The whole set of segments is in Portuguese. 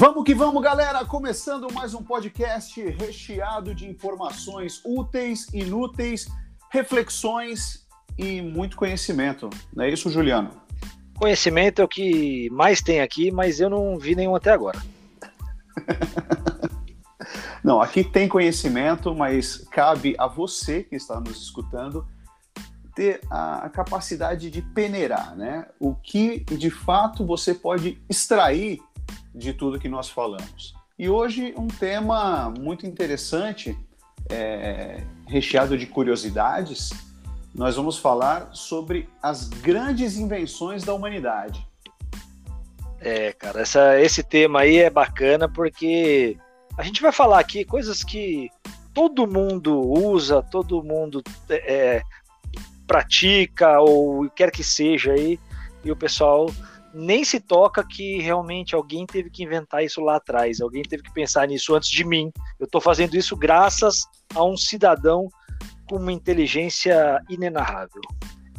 Vamos que vamos, galera! Começando mais um podcast recheado de informações úteis, inúteis, reflexões e muito conhecimento. Não é isso, Juliano? Conhecimento é o que mais tem aqui, mas eu não vi nenhum até agora. não, aqui tem conhecimento, mas cabe a você que está nos escutando ter a, capacidade de peneirar, né? O que de fato você pode extrair de tudo que nós falamos. E hoje um tema muito interessante, é, recheado de curiosidades. Nós vamos falar sobre as grandes invenções da humanidade. É, cara, essa, esse tema aí é bacana porque a gente vai falar aqui coisas que todo mundo usa, todo mundo é, pratica ou quer que seja aí, e o pessoal nem se toca que realmente alguém teve que inventar isso lá atrás, alguém teve que pensar nisso antes de mim. Eu estou fazendo isso graças a um cidadão com uma inteligência inenarrável.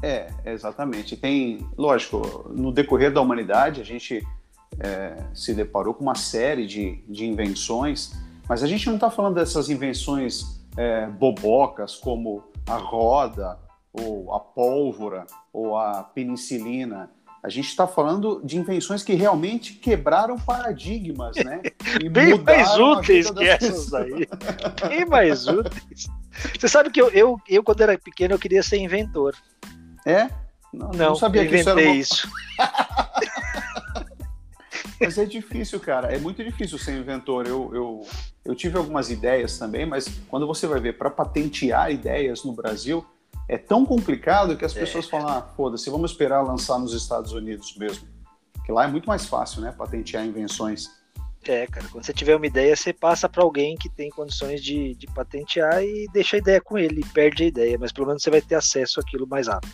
É, exatamente. Tem, lógico, no decorrer da humanidade a gente é, se deparou com uma série de, de invenções, mas a gente não está falando dessas invenções é, bobocas como a roda, ou a pólvora, ou a penicilina a gente está falando de invenções que realmente quebraram paradigmas, né? E Bem mais úteis que essas aí. Bem mais úteis. Você sabe que eu, eu, eu, quando era pequeno, eu queria ser inventor. É? Não, não, não sabia que isso era uma... isso. mas é difícil, cara. É muito difícil ser inventor. Eu, eu, eu tive algumas ideias também, mas quando você vai ver para patentear ideias no Brasil, é tão complicado que as é. pessoas falam, ah, foda-se, vamos esperar lançar nos Estados Unidos mesmo. Que lá é muito mais fácil, né, patentear invenções. É, cara, quando você tiver uma ideia, você passa para alguém que tem condições de, de patentear e deixa a ideia com ele, perde a ideia, mas pelo menos você vai ter acesso àquilo mais rápido.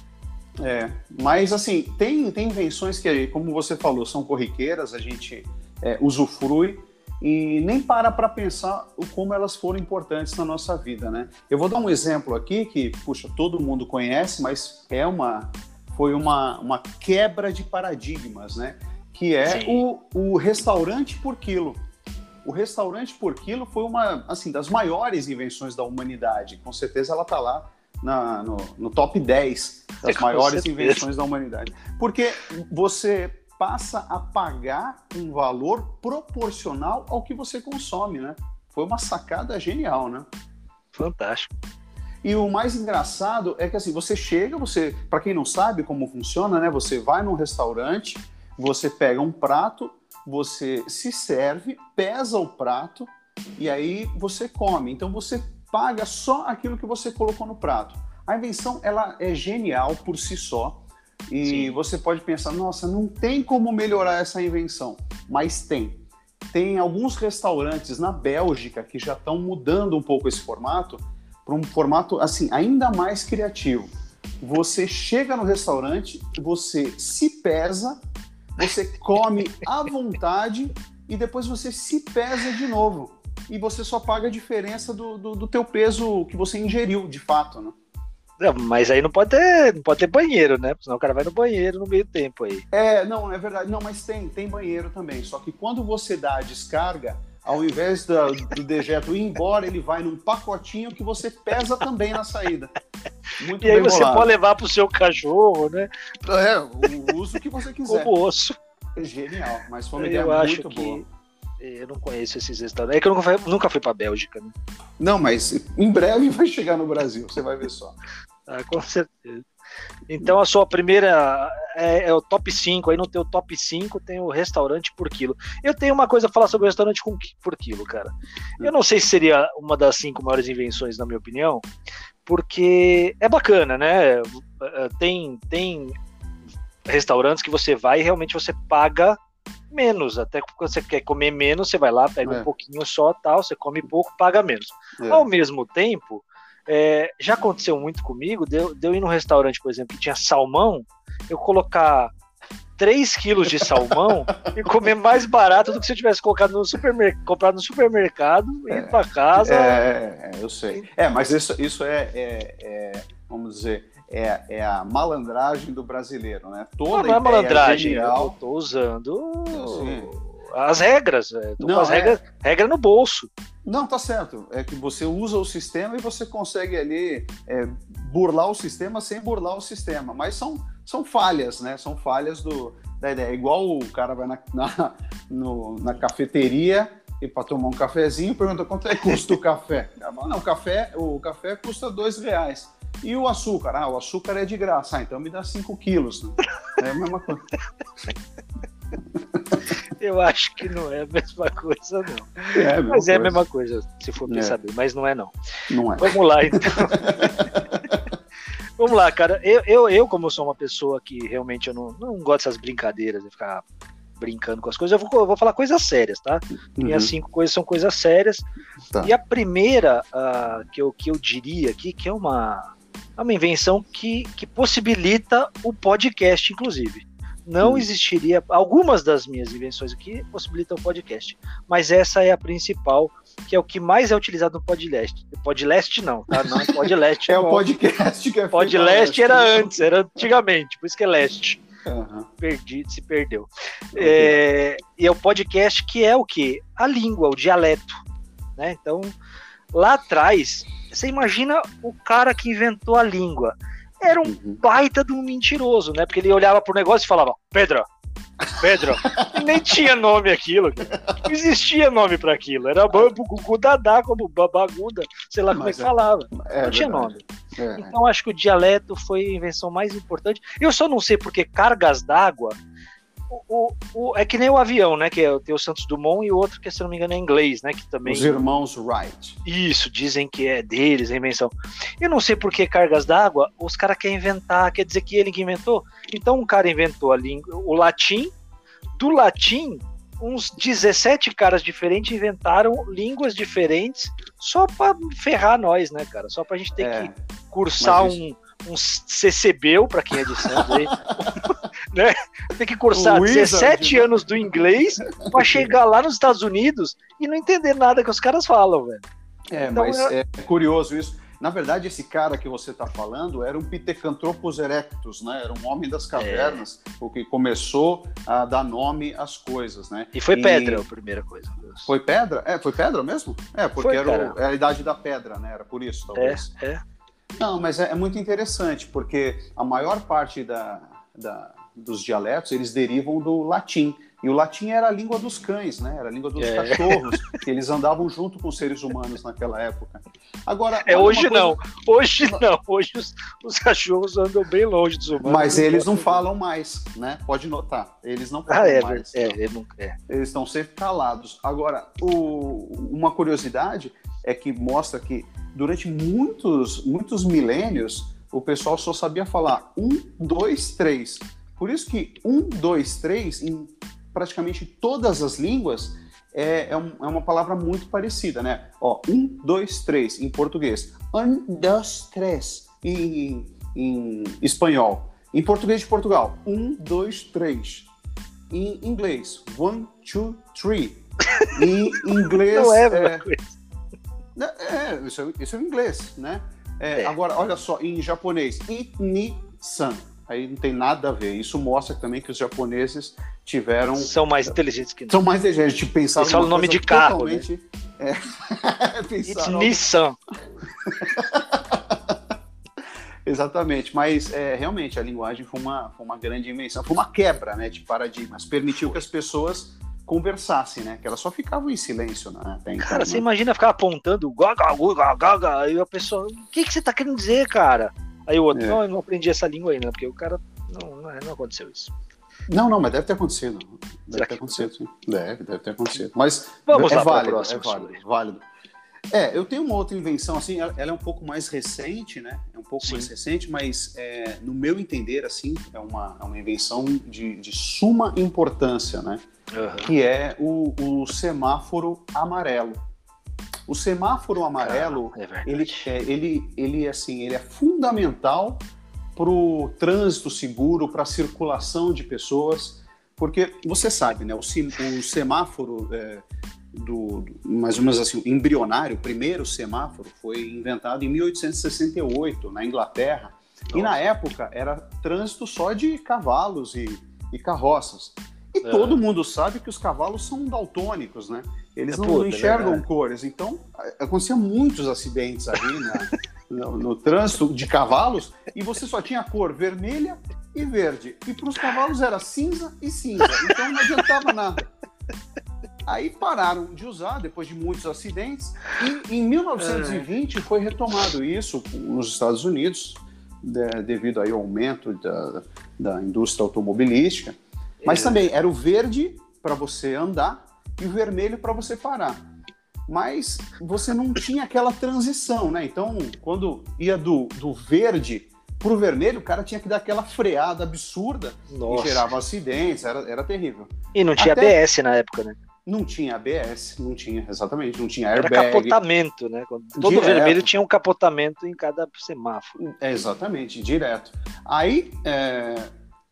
É, mas assim, tem, tem invenções que, como você falou, são corriqueiras, a gente é, usufrui, e nem para para pensar o como elas foram importantes na nossa vida, né? Eu vou dar um exemplo aqui que, puxa, todo mundo conhece, mas é uma foi uma, uma quebra de paradigmas, né? Que é o, o restaurante por quilo. O restaurante por quilo foi uma assim das maiores invenções da humanidade. Com certeza ela está lá na, no, no, top 10 das é, maiores certeza. invenções da humanidade. Porque você passa a pagar um valor proporcional ao que você consome, né? Foi uma sacada genial, né? Fantástico. E o mais engraçado é que assim, você chega, você, para quem não sabe como funciona, né? Você vai num restaurante, você pega um prato, você se serve, pesa o prato e aí você come. Então você paga só aquilo que você colocou no prato. A invenção ela é genial por si só e Sim. você pode pensar, nossa, não tem como melhorar essa invenção, mas tem. Tem alguns restaurantes na Bélgica que já estão mudando um pouco esse formato para um formato assim ainda mais criativo. Você chega no restaurante, você se pesa, você come à vontade e depois você se pesa de novo. E você só paga a diferença do, do, do teu peso que você ingeriu, de fato, né? Não, mas aí não pode ter, não pode ter banheiro, né? Senão o cara vai no banheiro no meio tempo aí. É, não, é verdade. Não, mas tem, tem banheiro também. Só que quando você dá a descarga, ao invés da, do dejeto ir embora, ele vai num pacotinho que você pesa também na saída. Muito e aí você bolado. pode levar pro seu cachorro, né? É, o uso que você quiser. Como osso. Genial, mas foi uma ideia muito boa. Eu não conheço esses restaurantes. É que eu nunca fui, nunca fui pra Bélgica, né? Não, mas em breve vai chegar no Brasil, você vai ver só. Ah, com certeza. Então a sua primeira é, é, o top 5, aí no teu top 5 tem o restaurante por quilo. Eu tenho uma coisa a falar sobre o restaurante com, por quilo, cara. Eu não sei se seria uma das cinco maiores invenções, na minha opinião, porque é bacana, né? Tem, tem restaurantes que você vai e realmente você paga menos. Até quando você quer comer menos, você vai lá, pega é. um pouquinho só, tal, você come pouco, paga menos. É. Ao mesmo tempo, é, já aconteceu muito comigo, de, de eu ir num restaurante, por exemplo, que tinha salmão, eu colocar 3 quilos de salmão e comer mais barato do que se eu tivesse colocado no supermercado, comprado no supermercado, é, indo para casa. É, é, eu sei. É, mas isso, isso é, é, é vamos dizer, é, é, a malandragem do brasileiro, né? Toda não, não é malandragem, genial... eu tô usando. As regras. É, tô Não, com as é. regras, regra no bolso. Não, tá certo. É que você usa o sistema e você consegue ali é, burlar o sistema sem burlar o sistema. Mas são, são falhas, né? São falhas do, da ideia. Igual o cara vai na, na, no- na cafeteria e para tomar um cafezinho pergunta quanto é que custa o café. Não, o café, o café custa dois reais. E o açúcar? Ah, o açúcar é de graça. Ah, então me dá cinco quilos. Né? É a mesma coisa. Eu acho que não é a mesma coisa, não. É Mas é a coisa. mesma coisa, se for pensar bem, mas não é não. Não é. Vamos lá, então. Vamos lá, cara. Eu, eu, eu, como sou uma pessoa que realmente eu não, não gosto dessas brincadeiras de ficar brincando com as coisas, eu vou, eu vou falar coisas sérias, tá? Minhas Uhum. cinco coisas são coisas sérias. Tá. E a primeira ah, que, eu, que eu diria aqui, que é uma, é uma invenção que, que possibilita o podcast, inclusive. Não existiria. Algumas das minhas invenções aqui possibilitam o podcast, mas essa é a principal, que é o que mais é utilizado no podcast. Podcast não, tá? Não, podcast É o não. podcast que é Podcast era antes, era antigamente, por isso que é leste Aham. perdi, se perdeu. É, e é o podcast que é o que? A língua, o dialeto. Né? Então, lá atrás, você imagina o cara que inventou a língua. Era um Uhum. baita de um mentiroso, né? Porque ele olhava pro negócio e falava, Pedro, Pedro. Nem tinha nome aquilo. Não existia nome para aquilo. Era gugu, dadá, como babaguda, sei lá como é Mas que é- falava. É não tinha nome. É. Então acho que o dialeto foi a invenção mais importante. Eu só não sei porque cargas d'água. O, o- é que nem o avião, né? Que é, tem o Santos Dumont e o outro que, se não me engano, é inglês, né? Que também. Os irmãos Wright. Isso, dizem que é deles, a invenção. Eu não sei por que cargas d'água, os caras querem inventar, quer dizer que ele que inventou. Então um cara inventou a língua, o latim, do latim, uns 17 caras diferentes inventaram línguas diferentes só pra ferrar nós, né, cara? Só pra gente ter É. que cursar um, um CCBEL, pra quem é de Santos aí, né? Tem que cursar Wizard, 17 né? anos do inglês pra chegar lá nos Estados Unidos e não entender nada que os caras falam, velho. É, Então, mas eu- é curioso isso. Na verdade, esse cara que você está falando era um Pithecanthropus erectus, né? Era um homem das cavernas, o que começou a dar nome às coisas, né? E foi E- pedra a primeira coisa. Foi pedra? É, foi pedra mesmo? É, porque Foi, era, o- era a idade da pedra, né? Era por isso, É, talvez. é. Não, mas é, é muito interessante, porque a maior parte da, da- dos dialetos, eles derivam do latim. E o latim era a língua dos cães, né? Era a língua dos É. cachorros, que eles andavam junto com os seres humanos naquela época. Agora, É, hoje coisa- não. Hoje não. Hoje os, os cachorros andam bem longe dos humanos. Mas eles não falam mais, né? Pode notar. Eles não falam Ah, é, mais. é, é, é. Eles estão sempre calados. Agora, o- uma curiosidade é que mostra que durante muitos, muitos milênios o pessoal só sabia falar um, dois, três. Por isso que um, dois, três, em praticamente todas as línguas, é, é, um- é uma palavra muito parecida, né? Ó, um, dois, três em português. Um, dois, três em, em espanhol. Em português de Portugal, um, dois, três. Em inglês, one, two, three. Em inglês. Não é é, coisa. É, isso, é, isso é o inglês, né? É, É. Agora, olha só, em japonês, itni-san. Aí não tem nada a ver. Isso mostra também que os japoneses tiveram. São mais inteligentes que nós. São mais inteligentes de pensar Eles falam numa nome de carro, né? totalmente. É, pensar numa- Nissan. Exatamente, mas é, realmente a linguagem foi uma, foi uma grande invenção, foi uma quebra né, de paradigmas, permitiu que as pessoas conversassem, né? Que elas só ficavam em silêncio, né? Até então, Cara, né? você imagina ficar apontando gaga, gaga, gaga, aí a pessoa, o que, que você tá querendo dizer, cara? Aí o outro, É. não, eu não aprendi essa língua ainda, porque o cara, não, não, não aconteceu isso. Não, não, mas deve ter acontecido. Deve Será ter acontecido, sim. Deve, deve ter acontecido. Mas Vamos é lá válido, próxima, é válido, válido. É, eu tenho uma outra invenção, assim, ela, é um pouco mais recente, né? É um pouco Sim. mais recente, mas é, no meu entender, assim, é uma, é uma invenção de, de suma importância, né? que é o, o semáforo amarelo. O semáforo amarelo, é verdade. ele, é, ele, ele, assim, ele é fundamental para o trânsito seguro, para a circulação de pessoas, porque você sabe, né, o, o semáforo é, do, do- mais ou menos assim, embrionário, o primeiro semáforo foi inventado em 1868 na Inglaterra, e na época era trânsito só de cavalos e, e carroças. E é. todo mundo sabe que os cavalos são daltônicos, né? Eles é não, puta, enxergam é cores. Então, acontecia muitos acidentes ali né? no, no, trânsito de cavalos e você só tinha cor vermelha e verde. E para os cavalos era cinza e cinza. Então não adiantava nada. Aí pararam de usar depois de muitos acidentes e em 1920 foi retomado isso nos Estados Unidos de, devido aí ao aumento da, da indústria automobilística. Mas é. também era o verde para você andar e o vermelho para você parar. Mas você não tinha aquela transição, né? Então, quando ia do, do verde para o vermelho, o cara tinha que dar aquela freada absurda Nossa. e gerava acidentes, era, era terrível. E não tinha Até... ABS na época, né? Não tinha ABS, não tinha, exatamente, não tinha airbag. Era capotamento, né? Todo direto. vermelho tinha um capotamento em cada semáforo. É, exatamente, direto. Aí, é,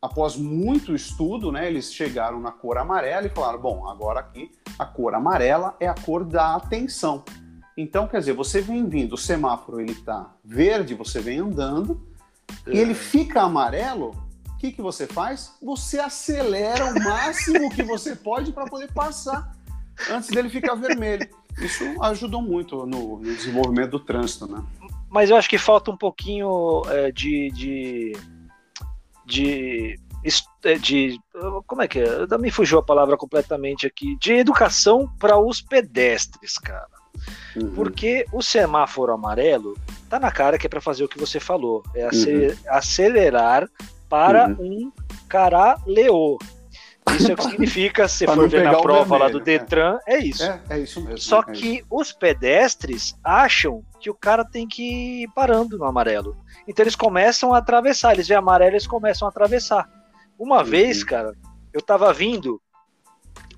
após muito estudo, né, eles chegaram na cor amarela e falaram: bom, agora aqui a cor amarela é a cor da atenção. Então, quer dizer, você vem vindo, o semáforo ele tá verde, você vem andando, é. e ele fica amarelo, o que, que você faz? Você acelera o máximo que você pode para poder passar antes dele ficar vermelho. Isso ajudou muito no, no, desenvolvimento do trânsito, né? Mas eu acho que falta um pouquinho é, de, de, de, é, de, Como é que é? Me fugiu a palavra completamente aqui. De educação para os pedestres, cara. Uhum. Porque o semáforo amarelo tá na cara que é para fazer o que você falou, é uhum. Para uhum. um caraleo. Isso é o que significa, se for ver na prova vermelho, lá do Detran, é, é isso. É, é, isso mesmo. Só é que isso. os pedestres acham que o cara tem que ir parando no amarelo. Então eles começam a atravessar, eles veem amarelo eles começam a atravessar. Uma uhum. vez, cara, eu tava vindo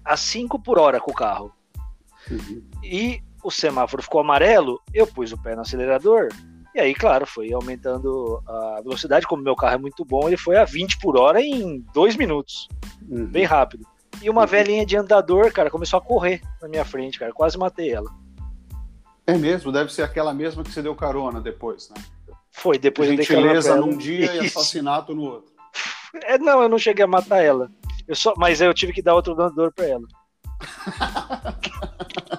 a 5 por hora com o carro. Uhum. E o semáforo ficou amarelo, eu pus o pé no acelerador e aí, claro, foi aumentando a velocidade. Como meu carro é muito bom, ele foi a 20 por hora em dois minutos. Uhum. Bem rápido. E uma uhum. velhinha de andador, cara, começou a correr na minha frente, cara. Quase matei ela. É mesmo? Deve ser aquela mesma que você deu carona depois, né? Foi, depois Gentileza num dia e assassinato no outro. É, não, eu não cheguei a matar ela. Eu só, mas eu tive que dar outro andador pra ela.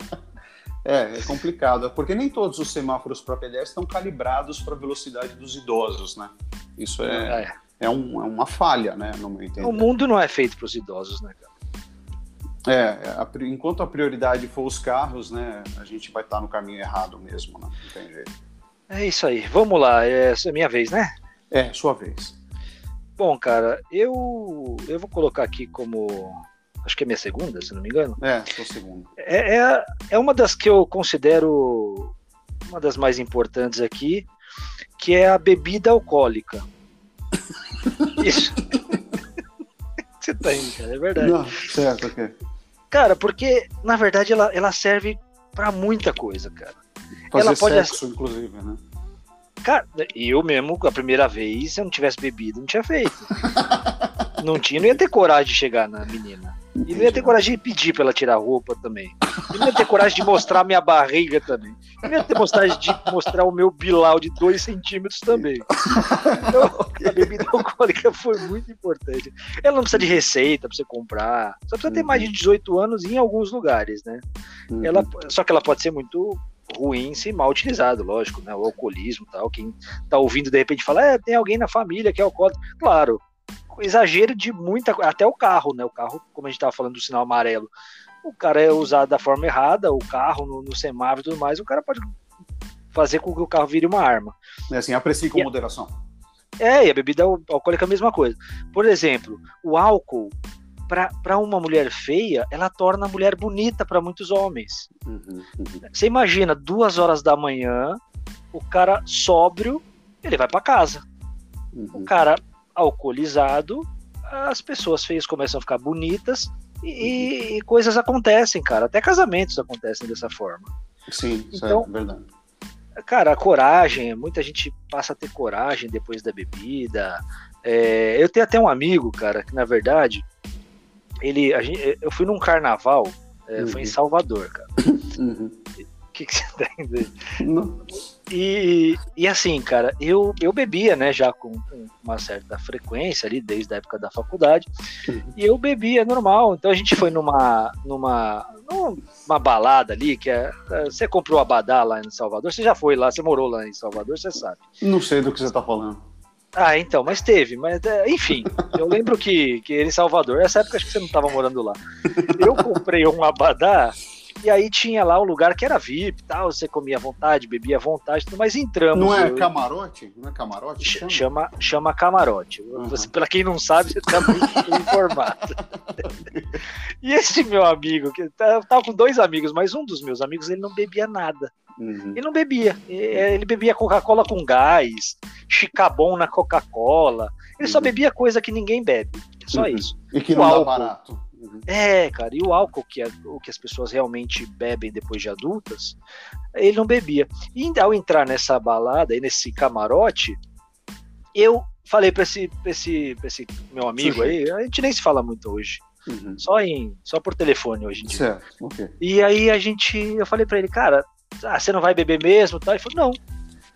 É, é complicado, porque nem todos os semáforos para pedestres estão calibrados para a velocidade dos idosos, né? Isso é, é. é, um, é uma falha, né, no meu entender. O mundo não é feito para os idosos, né, cara? É, a, enquanto a prioridade for os carros, né, a gente vai estar no caminho errado mesmo, né? Não tem jeito. É isso aí. Vamos lá, é, é minha vez, né? É, sua vez. Bom, cara, eu eu vou colocar aqui como acho que é minha segunda, se não me engano. É, sua segunda. É, é, é uma das que eu considero uma das mais importantes aqui, que é a bebida alcoólica. Isso. Você tá indo, cara, é verdade. Não, certo, ok. Cara, porque na verdade ela, ela serve para muita coisa, cara. Fazer ela pode sexo, inclusive, né? Cara, eu mesmo, a primeira vez, se eu não tivesse bebido, não tinha feito. não tinha, não ia ter coragem de chegar na menina. E não ia ter coragem de pedir pra ela tirar roupa também. E não ia ter coragem de mostrar minha barriga também. E não ia ter coragem de mostrar o meu bilau de 2 centímetros também. Então, a bebida alcoólica foi muito importante. Ela não precisa de receita pra você comprar. Só precisa ter mais de 18 anos em alguns lugares, né? Uhum. Ela, só que ela pode ser muito ruim se mal utilizado, lógico, né? O alcoolismo tal. Quem tá ouvindo de repente fala, é, tem alguém na família que é alcoólico. Claro, exagero de muita coisa, até o carro, né? O carro, como a gente estava falando do sinal amarelo, o cara é usado da forma errada, o carro no, no semáforo e tudo mais, o cara pode fazer com que o carro vire uma arma. É assim, aprecie com e moderação. É, e a bebida alcoólica é a mesma coisa. Por exemplo, o álcool, para uma mulher feia, ela torna a mulher bonita para muitos homens. Uhum, uhum. Você imagina, duas horas da manhã, o cara sóbrio, ele vai para casa. Uhum. O cara alcoolizado, as pessoas feias começam a ficar bonitas e, e coisas acontecem, cara. Até casamentos acontecem dessa forma. Sim, então, é verdade. Cara, a coragem, muita gente passa a ter coragem depois da bebida. É, eu tenho até um amigo, cara, que na verdade, ele, gente, eu fui num carnaval, é, uhum. foi em Salvador, cara. Uhum. O que, que você tá indo aí? E, e assim, cara, eu, eu bebia, né, já com, com uma certa frequência ali, desde a época da faculdade, e eu bebia normal. Então a gente foi numa, numa, numa balada ali, que é. Você comprou Abadá lá em Salvador, você já foi lá, você morou lá em Salvador, você sabe. Não sei do que você tá falando. Ah, então, mas teve, mas é, enfim, eu lembro que, que ele em Salvador, essa época acho que você não estava morando lá. Eu comprei um abadá e aí tinha lá o lugar que era VIP tal, você comia à vontade, bebia à vontade, mas entramos. Não é eu, camarote? Não é camarote? Chama, chama, chama camarote. Uhum. Você, pra quem não sabe, você tá muito informado. e esse meu amigo, que eu tava com dois amigos, mas um dos meus amigos, ele não bebia nada. Uhum. Ele não bebia. Ele bebia Coca-Cola com gás, chicabon na Coca-Cola. Ele uhum. só bebia coisa que ninguém bebe. Só uhum. isso. E que não dá barato. Uhum. É, cara, e o álcool, que é o que as pessoas realmente bebem depois de adultas, ele não bebia. E ao entrar nessa balada e nesse camarote, eu falei para esse, pra esse, pra esse meu amigo aí, a gente nem se fala muito hoje. Uhum. Só, em, só por telefone hoje em dia. Certo, okay. E aí a gente, eu falei para ele, cara, ah, você não vai beber mesmo? Tá? Ele falou, não,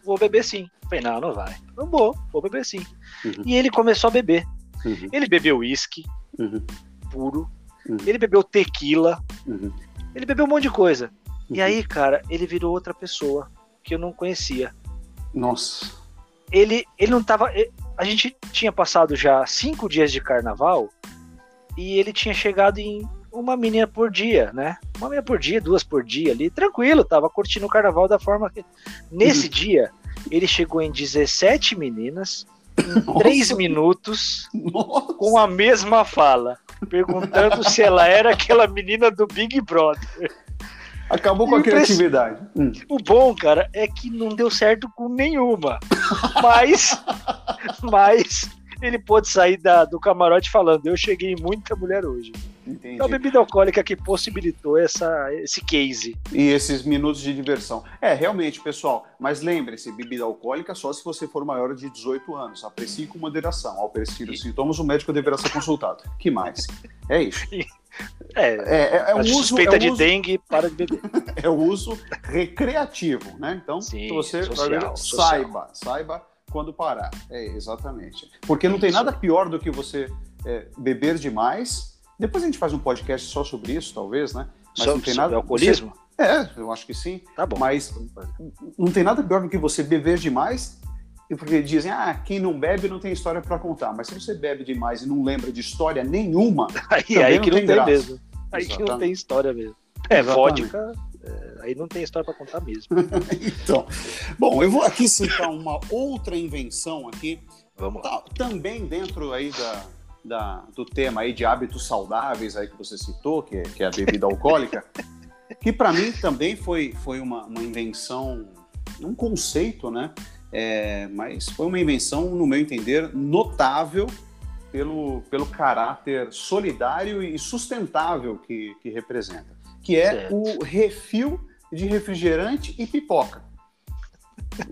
vou beber sim. Eu falei, não, não vai. Não vou, vou beber sim. Uhum. E ele começou a beber. Uhum. Ele bebeu uísque, uhum. Puro. Uhum. Ele bebeu tequila. Uhum. Ele bebeu um monte de coisa. E uhum. aí, cara, ele virou outra pessoa que eu não conhecia. Nossa. Ele, ele não tava. A gente tinha passado já cinco dias de carnaval e ele tinha chegado em uma menina por dia, né? Uma menina por dia, duas por dia ali, tranquilo, tava curtindo o carnaval da forma que. Nesse dia, ele chegou em 17 meninas, em 3 minutos, Nossa. com a mesma fala perguntando se ela era aquela menina do Big Brother. Acabou com a criatividade. Hum. O bom, cara, é que não deu certo com nenhuma. Mas, mas ele pôde sair da, do camarote falando: Eu cheguei em muita mulher hoje. Entendi. É a bebida alcoólica que possibilitou essa, esse case. E esses minutos de diversão. É, realmente, pessoal. Mas lembre-se, bebida alcoólica só se você for maior de 18 anos. Aprecie com moderação. Ao persistir os sintomas, o médico deverá ser consultado. que mais? É isso. É, é, é, é um uso, suspeita é um de uso, dengue, para de beber. é o uso recreativo, né? Então, Sim, você social, saiba, saiba quando parar. É, exatamente. Porque não isso. tem nada pior do que você é, beber demais depois a gente faz um podcast só sobre isso, talvez, né? Mas não tem nada. alcoolismo? É, eu acho que sim. Tá bom. Mas não tem nada pior do que você beber demais, porque dizem, ah, quem não bebe não tem história para contar. Mas se você bebe demais e não lembra de história nenhuma, aí, aí que não tem, tem mesmo. Aí Exatamente. que não tem história mesmo. É, Exatamente. vodka, é, aí não tem história para contar mesmo. então, bom, eu vou aqui citar uma outra invenção aqui. Vamos lá. Tá, também dentro aí da, da, do tema aí de hábitos saudáveis aí que você citou, que é, que é a bebida alcoólica, que para mim também foi, foi uma, uma invenção, um conceito, né? É, mas foi uma invenção, no meu entender, notável pelo, pelo caráter solidário e sustentável que, que representa, que é certo. o refil de refrigerante e pipoca.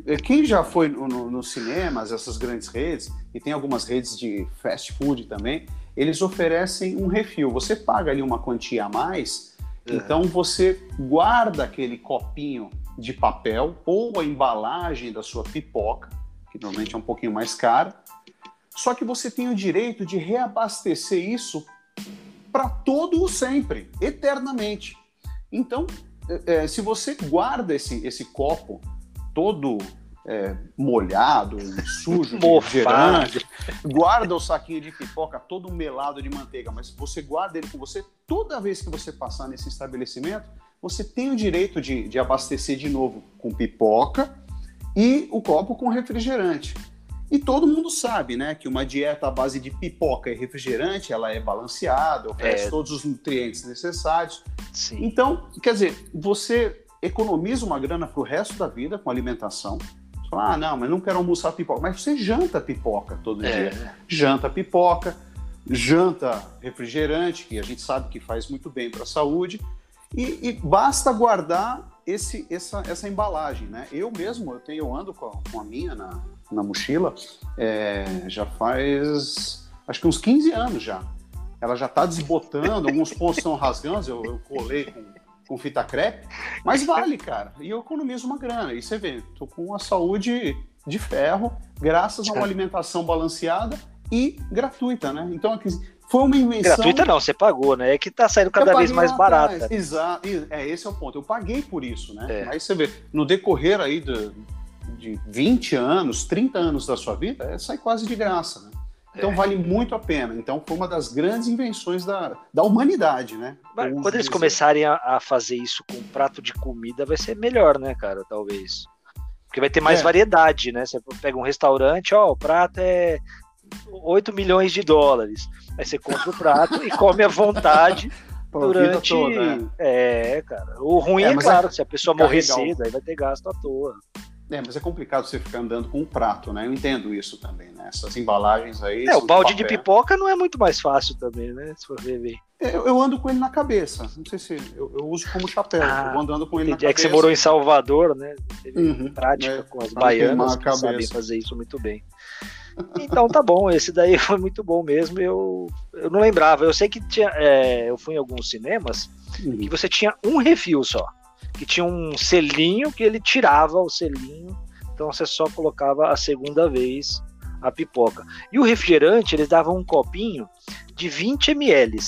É, quem já foi nos no, no cinemas, essas grandes redes, e tem algumas redes de fast food também, eles oferecem um refil. Você paga ali uma quantia a mais, uhum. então você guarda aquele copinho de papel ou a embalagem da sua pipoca, que normalmente é um pouquinho mais cara, só que você tem o direito de reabastecer isso para todo o sempre, eternamente. Então, é, se você guarda esse, esse copo todo é, molhado, sujo, refrigerante, guarda o saquinho de pipoca todo melado de manteiga, mas você guarda ele com você toda vez que você passar nesse estabelecimento, você tem o direito de, de abastecer de novo com pipoca e o copo com refrigerante. E todo mundo sabe, né, que uma dieta à base de pipoca e refrigerante, ela é balanceada, oferece é... todos os nutrientes necessários. Sim. Então, quer dizer, você economiza uma grana para o resto da vida com alimentação. Você fala, ah, não, mas não quero almoçar pipoca. Mas você janta pipoca todo é. dia. Janta pipoca, janta refrigerante, que a gente sabe que faz muito bem para a saúde. E, e, basta guardar esse, essa, essa embalagem, né? Eu mesmo, eu tenho, eu ando com a, com a minha na, na mochila, é, já faz acho que uns 15 anos já. Ela já está desbotando, alguns pontos estão rasgando, eu, eu colei com com fita crepe, mas vale, cara. E eu economizo uma grana. E você vê, tô com a saúde de ferro, graças a uma alimentação balanceada e gratuita, né? Então, foi uma invenção. Gratuita não, você pagou, né? É que tá saindo cada vez mais barata. Exato, é, esse é o ponto. Eu paguei por isso, né? É. Mas você vê, no decorrer aí de, de 20 anos, 30 anos da sua vida, é, sai quase de graça, né? Então é. vale muito a pena. Então foi uma das grandes invenções da, da humanidade, né? Mas, quando eles começarem a, a, fazer isso com um prato de comida, vai ser melhor, né, cara? Talvez. Porque vai ter mais é. variedade, né? Você pega um restaurante, ó, o prato é 8 milhões de dólares. Aí você compra o prato e come à vontade durante. Toda, né? É, cara. O ruim é, é claro, é... se a pessoa morrer cedo, aí vai ter gasto à toa. É, mas é complicado você ficar andando com um prato, né? Eu entendo isso também, né? Essas embalagens aí. É, o balde de, de, pipoca não é muito mais fácil também, né? Se for ver bem. É, eu, eu, ando com ele na cabeça. Não sei se. Eu, eu uso como chapéu. Ah, eu vou andando com ele entendi. na cabeça. É que você morou em Salvador, né? Teve uhum, prática né? com as baianas que sabem fazer isso muito bem. Então tá bom, esse daí foi muito bom mesmo. Eu, eu não lembrava. Eu sei que tinha, é, eu fui em alguns cinemas uhum. e você tinha um refil só que tinha um selinho que ele tirava o selinho, então você só colocava a segunda vez a pipoca. E o refrigerante, eles davam um copinho de 20 ml.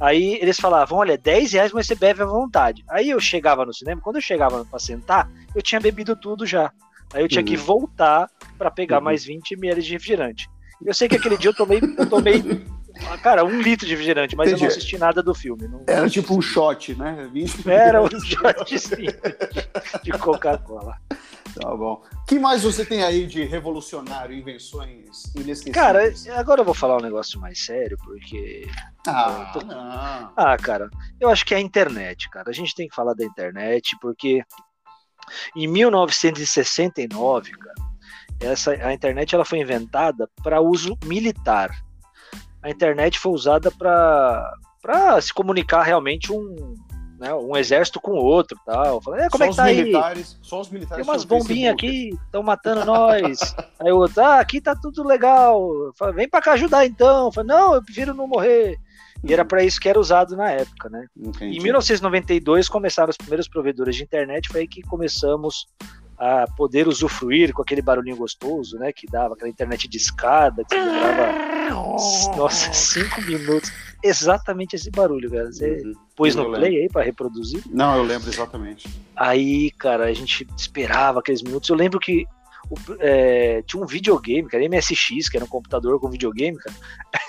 Aí eles falavam, olha, 10 reais, mas você bebe à vontade. Aí eu chegava no cinema, quando eu chegava para sentar, eu tinha bebido tudo já. Aí eu tinha uhum. que voltar para pegar uhum. mais 20 ml de refrigerante. Eu sei que aquele dia eu tomei, eu tomei Cara, um litro de refrigerante, mas Entendi. eu não assisti nada do filme. Não... Era tipo um shot, né? 20 Era um shot sim, de Coca-Cola. Tá bom. O que mais você tem aí de revolucionário, invenções inesquecíveis? Cara, agora eu vou falar um negócio mais sério, porque. Ah, tô... ah, cara, eu acho que é a internet, cara. A gente tem que falar da internet, porque em 1969, cara, essa, a internet ela foi inventada para uso militar a internet foi usada para se comunicar realmente um, né, um exército com o outro tal. Falei, é, como só é que tá aí? Só os militares. Tem umas bombinhas aqui, estão matando nós. aí o outro, ah, aqui tá tudo legal. Falei, vem para cá ajudar então. Falei, não, eu prefiro não morrer. E era para isso que era usado na época, né? Entendi. Em 1992 começaram os primeiros provedores de internet, foi aí que começamos a poder usufruir com aquele barulhinho gostoso, né? Que dava aquela internet de escada, que demorava, nossa, cinco minutos. Exatamente esse barulho, cara. Você uhum. pôs no play aí para reproduzir? Não, eu lembro exatamente. Aí, cara, a gente esperava aqueles minutos. Eu lembro que o, é, tinha um videogame, cara, MSX, que era um computador com videogame, cara.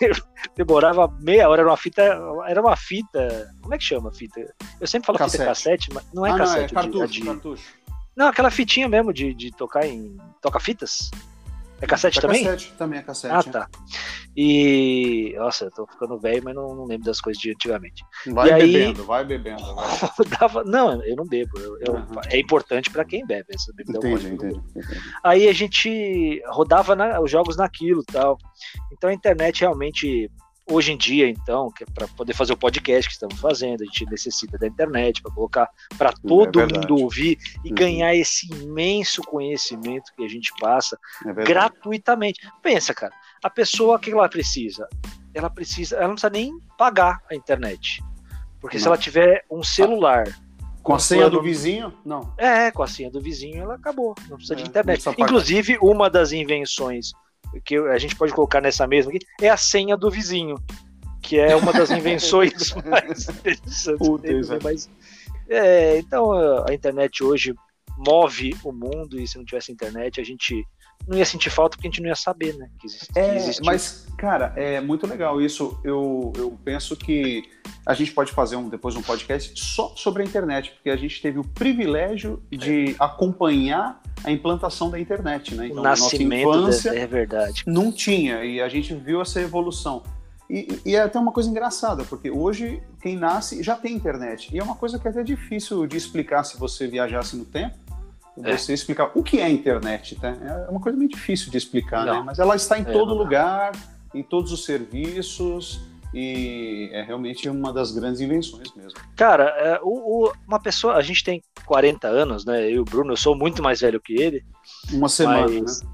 Demorava meia hora, era uma fita. Era uma fita. Como é que chama a fita? Eu sempre falo cassete. fita cassete, mas não é ah, cassete. Não, é cartucho, de, cartucho. Não, aquela fitinha mesmo de, de tocar em. Toca-fitas? É cassete é também? Cassete, também é cassete. Ah, tá. E. Nossa, eu tô ficando velho, mas não, não lembro das coisas de antigamente. Vai e bebendo, aí... vai bebendo. Vai. Dava... Não, eu não bebo. Eu, eu... Uhum. É importante para quem bebe essa bebida entendi, entendi, entendi, Aí a gente rodava na... os jogos naquilo tal. Então a internet realmente Hoje em dia, então, que é para poder fazer o podcast que estamos fazendo, a gente necessita da internet para colocar para todo é mundo ouvir e uhum. ganhar esse imenso conhecimento que a gente passa é gratuitamente. Pensa, cara, a pessoa que ela precisa, ela precisa, ela não precisa nem pagar a internet, porque não. se ela tiver um celular com a senha do vizinho? Não. É, com a senha do vizinho ela acabou. Não precisa é, de internet. Inclusive, uma das invenções que a gente pode colocar nessa mesma aqui, é a senha do vizinho, que é uma das invenções mais interessantes. Né? Mas, é, então a internet hoje move o mundo e se não tivesse internet a gente não ia sentir falta porque a gente não ia saber, né? Que existe, é, mas, cara, é muito legal isso. Eu, eu penso que a gente pode fazer um, depois um podcast só sobre a internet, porque a gente teve o privilégio de acompanhar a implantação da internet, né? Então, o nascimento nossa infância é verdade. Não tinha, e a gente viu essa evolução. E, e, é até uma coisa engraçada, porque hoje quem nasce já tem internet. E é uma coisa que é até difícil de explicar se você viajasse no tempo. É. Você é. explicar o que é a internet, tá? É uma coisa meio difícil de explicar, né? Mas ela está em é, todo lugar, em todos os serviços e é realmente uma das grandes invenções mesmo. Cara, é, o, o, uma pessoa, a gente tem 40 anos, né? Eu e o Bruno, eu sou muito mais velho que ele. Uma semana, mas... né?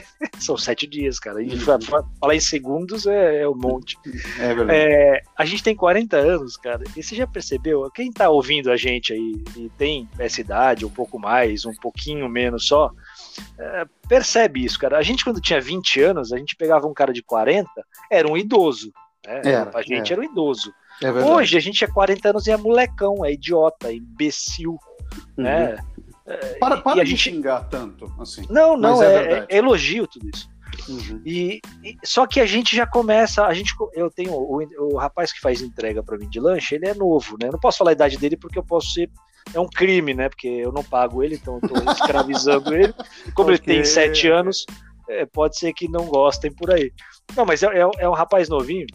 São sete dias, cara. E uhum. falar em segundos é, é um monte. É verdade. É, a gente tem 40 anos, cara. E você já percebeu? Quem tá ouvindo a gente aí e tem essa idade, um pouco mais, um pouquinho menos só, é, percebe isso, cara. A gente, quando tinha 20 anos, a gente pegava um cara de 40, era um idoso. Né? a gente era um idoso. É Hoje a gente é 40 anos e é molecão, é idiota, é imbecil. Uhum. Né? Para, para de gente... xingar tanto, assim. Não, não, é, é, é, elogio tudo isso. Uhum. E, e, só que a gente já começa, a gente, eu tenho o, o rapaz que faz entrega para mim de lanche, ele é novo, né? Eu não posso falar a idade dele porque eu posso ser é um crime, né? Porque eu não pago ele, então eu tô escravizando ele. Como okay. ele tem sete anos, é, pode ser que não gostem por aí. Não, mas é, é, é um rapaz novinho.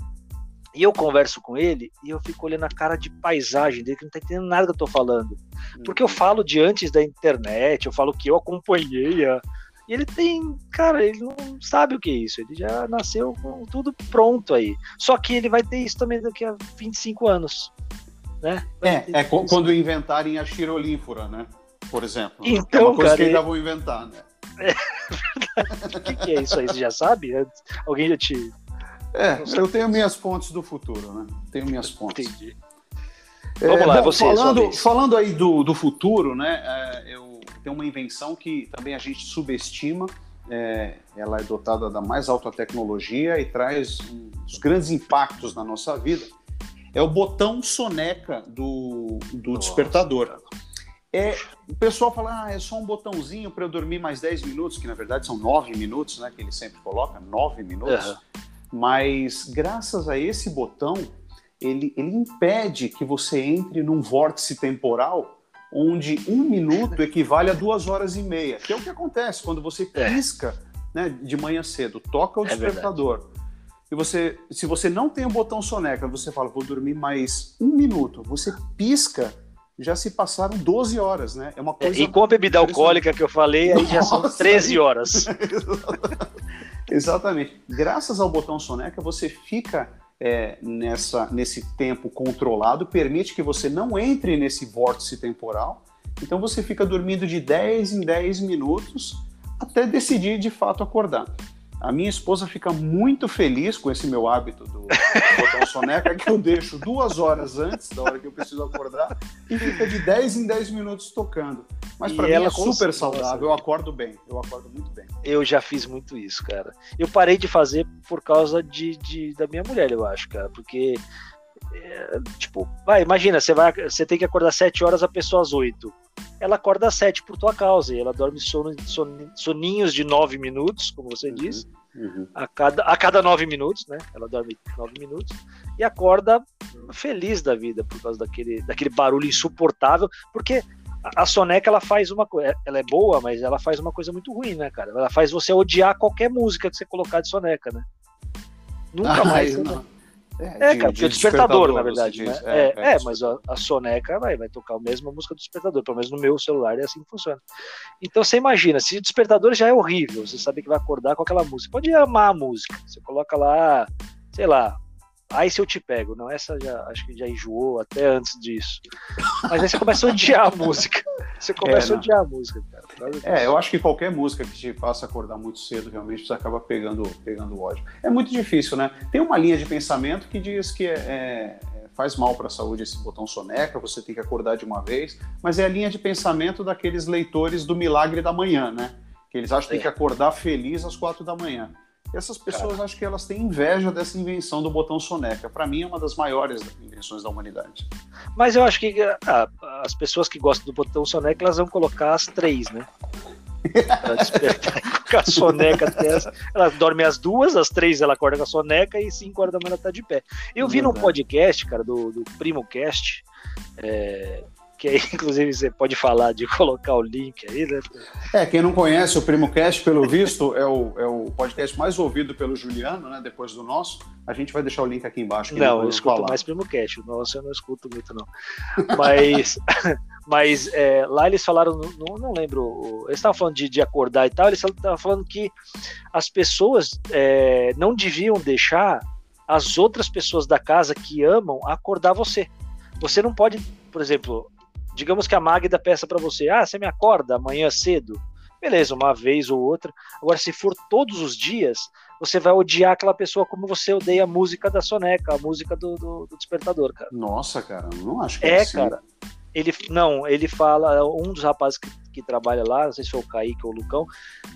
E eu converso com ele e eu fico olhando a cara de paisagem dele, que não tá entendendo nada que eu tô falando. Porque eu uhum. falo de antes da internet, eu falo que eu acompanhei a. E ele tem. Cara, ele não sabe o que é isso. Ele já nasceu com tudo pronto aí. Só que ele vai ter isso também daqui a 25 anos. Né? É, é quando inventarem a xirolínfora, né? Por exemplo. Então, é uma coisa cara, que ainda vão inventar, né? É, o que, que, é isso aí? Você já sabe? Alguém já te é, eu tenho minhas fontes do futuro, né? Tenho minhas fontes. Entendi. É, Vamos lá, bom, você. Falando, falando aí do, do futuro, né? É, eu tenho uma invenção que também a gente subestima. É, ela é dotada da mais alta tecnologia e traz os grandes impactos na nossa vida. É o botão soneca do, do despertador. É, o pessoal fala, ah, é só um botãozinho para eu dormir mais 10 minutos, que na verdade são 9 minutos, né? Que ele sempre coloca, 9 minutos. Uhum. Mas graças a esse botão, ele, ele impede que você entre num vórtice temporal onde um minuto equivale a duas horas e meia, que é o que acontece quando você é. pisca é. né, de manhã cedo, toca o é despertador. É e você, se você não tem o botão soneca, você fala, vou dormir mais um minuto, você pisca, já se passaram 12 horas, né? É uma coisa. E com a bebida alcoólica que eu falei, aí já são 13 horas. Exatamente. Graças ao botão soneca, você fica é, nessa, nesse tempo controlado, permite que você não entre nesse vórtice temporal. Então você fica dormindo de 10 em 10 minutos até decidir de fato acordar. A minha esposa fica muito feliz com esse meu hábito do, botão soneca, que eu deixo duas horas antes da hora que eu preciso acordar e fica de 10 em 10 minutos tocando. Mas para mim é super saudável, eu acordo bem, eu acordo muito bem. Eu já fiz muito isso, cara. Eu parei de fazer por causa de, de da minha mulher, eu acho, cara, porque é, tipo, vai, imagina, você vai, você tem que acordar 7 horas, a pessoa às 8 ela acorda às sete por tua causa, e ela dorme sono, son, soninhos de nove minutos, como você uhum, diz, uhum. A, cada, a cada nove minutos, né? Ela dorme nove minutos, e acorda feliz da vida por causa daquele, daquele barulho insuportável, porque a, a soneca ela faz uma coisa, ela é boa, mas ela faz uma coisa muito ruim, né, cara? Ela faz você odiar qualquer música que você colocar de soneca, né? Nunca ah, mais. Não. É, é cara, porque o despertador, despertador, na verdade, né? É, é, é, mas a, a, soneca vai, vai tocar a mesma música do despertador, pelo menos no meu celular é assim que funciona. Então você imagina, se o despertador já é horrível, você sabe que vai acordar com aquela música, pode amar a música, você coloca lá, sei lá, Aí se eu te pego, não, essa já acho que já enjoou até antes disso. Mas aí você começa a odiar a música. Você começa é, a odiar a música, cara. É, eu acho que qualquer música que te faça acordar muito cedo, realmente você acaba pegando, pegando ódio. É muito difícil, né? Tem uma linha de pensamento que diz que é, é faz mal para a saúde esse botão soneca, você tem que acordar de uma vez, mas é a linha de pensamento daqueles leitores do Milagre da Manhã, né? Que eles acham que tem que acordar feliz às quatro da manhã. Essas pessoas Cara. acho que elas têm inveja dessa invenção do botão soneca. Para mim é uma das maiores invenções da humanidade. Mas eu acho que ah, as pessoas que gostam do botão soneca elas vão colocar as três, né? Pra despertar com a soneca até as, ela dorme às duas, às três ela acorda com a soneca e cinco horas da manhã ela tá de pé. Eu vi num podcast, cara, do, do Primo Cast, é, que aí, inclusive, você pode falar de colocar o link aí, né? É, quem não conhece o Primo Cast, pelo visto, é o, é o podcast mais ouvido pelo Juliano, né? Depois do nosso. A gente vai deixar o link aqui embaixo. Não, eu escuto falar. mais Primo Cast. O nosso eu não escuto muito, não. Mas, mas é, lá eles falaram, não, não lembro, eles estavam falando de, de acordar e tal, eles estavam falando que as pessoas é, não deviam deixar as outras pessoas da casa que amam acordar você. Você não pode, por exemplo, digamos que a Magda peça para você, ah, você me acorda amanhã cedo, beleza, uma vez ou outra. Agora, se for todos os dias, você vai odiar aquela pessoa como você odeia a música da soneca, a música do, do, do despertador, cara. Nossa, cara, não acho que é, é assim. cara. Ele, não, ele fala, um dos rapazes que, que trabalha lá, não sei se foi o Kaique ou o Lucão,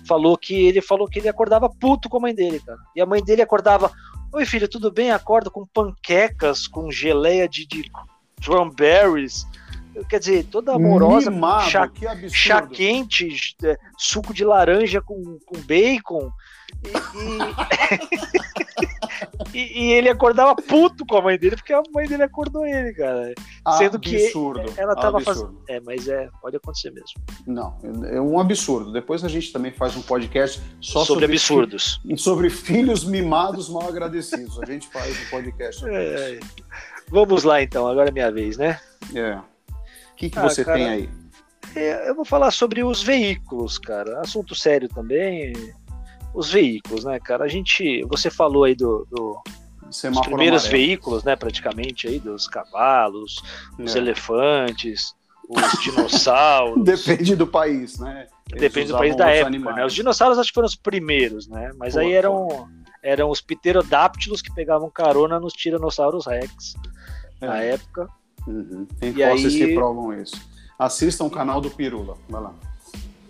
falou que ele falou que ele acordava puto com a mãe dele, cara. E a mãe dele acordava, oi filho, tudo bem? Acorda com panquecas, com geleia de, de cranberries, quer dizer, toda amorosa, Mimado, chá, chá quente, é, suco de laranja com, com bacon. E, e, e, ele acordava puto com a mãe dele, porque a mãe dele acordou ele, cara. Sendo absurdo, que ela tava fazendo. É, mas é, pode acontecer mesmo. Não, é um absurdo. Depois a gente também faz um podcast só sobre, sobre absurdos. Fi... Sobre filhos mimados mal agradecidos. A gente faz um podcast sobre é, isso. Vamos lá então, agora é minha vez, né? É. O que, que ah, você cara, tem aí? É, eu vou falar sobre os veículos, cara. Assunto sério também. Os veículos, né, cara? A gente. Você falou aí do. do dos primeiros amarelo. veículos, né, praticamente aí, dos cavalos, os é. elefantes, os dinossauros. Depende do país, né? Eles Depende do país da época, né? Os dinossauros acho que foram os primeiros, né? Mas pô, aí eram, pô. eram os pterodáptilos que pegavam carona nos tiranossauros rex é. na época. Uhum. Tem e fósseis aí... que provam isso. Assistam o canal do Pirula. Vai lá.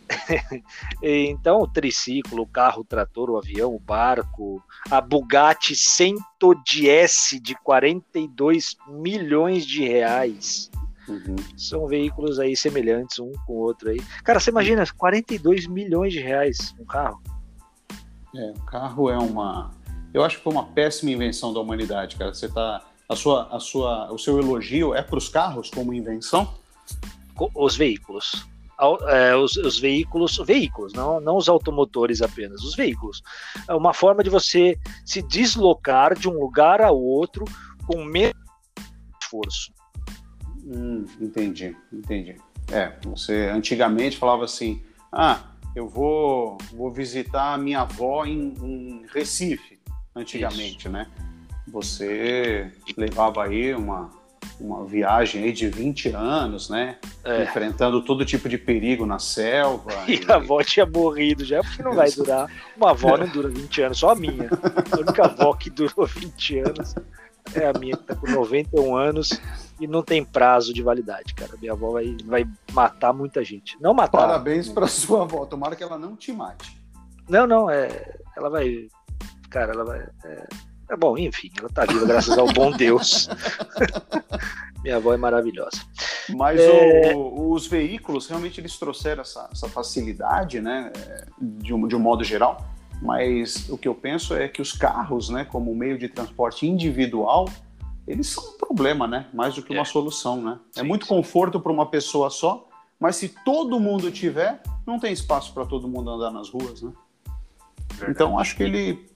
então, o triciclo, o carro, o trator, o avião, o barco, a Bugatti 110S de 42 milhões de reais. Uhum. São veículos aí semelhantes um com o outro aí. Cara, você imagina 42 milhões de reais um carro? É, o carro é uma. Eu acho que foi uma péssima invenção da humanidade, cara. Você tá a sua, a sua, o seu elogio é para os carros como invenção? Os veículos. É, os, os, veículos, veículos, não, não os automotores apenas, os veículos. É uma forma de você se deslocar de um lugar a outro com menos esforço. Hum, entendi, entendi. É, você antigamente falava assim, ah, eu vou, vou visitar a minha avó em, em Recife, antigamente, Isso. né? Você levava aí uma, uma viagem aí de 20 anos, né? É. Enfrentando todo tipo de perigo na selva. E, e... a avó tinha morrido já, porque não vai durar. Uma avó não dura 20 anos, só a minha. A única avó que durou 20 anos é a minha, que tá com 91 anos e não tem prazo de validade, cara. Minha avó vai, vai matar muita gente. Não matar. Parabéns para sua avó. Tomara que ela não te mate. Não, não, é. Ela vai. Cara, ela vai. É é bom, enfim, ela tá viva graças ao bom Deus. Minha avó é maravilhosa. Mas é... o, os veículos realmente eles trouxeram essa, essa facilidade, né, de um, de um modo geral. Mas o que eu penso é que os carros, né, como meio de transporte individual, eles são um problema, né? Mais do que uma é. solução, né? É sim, é muito sim. conforto para uma pessoa só, mas se todo mundo tiver, não tem espaço para todo mundo andar nas ruas, né? Então acho que ele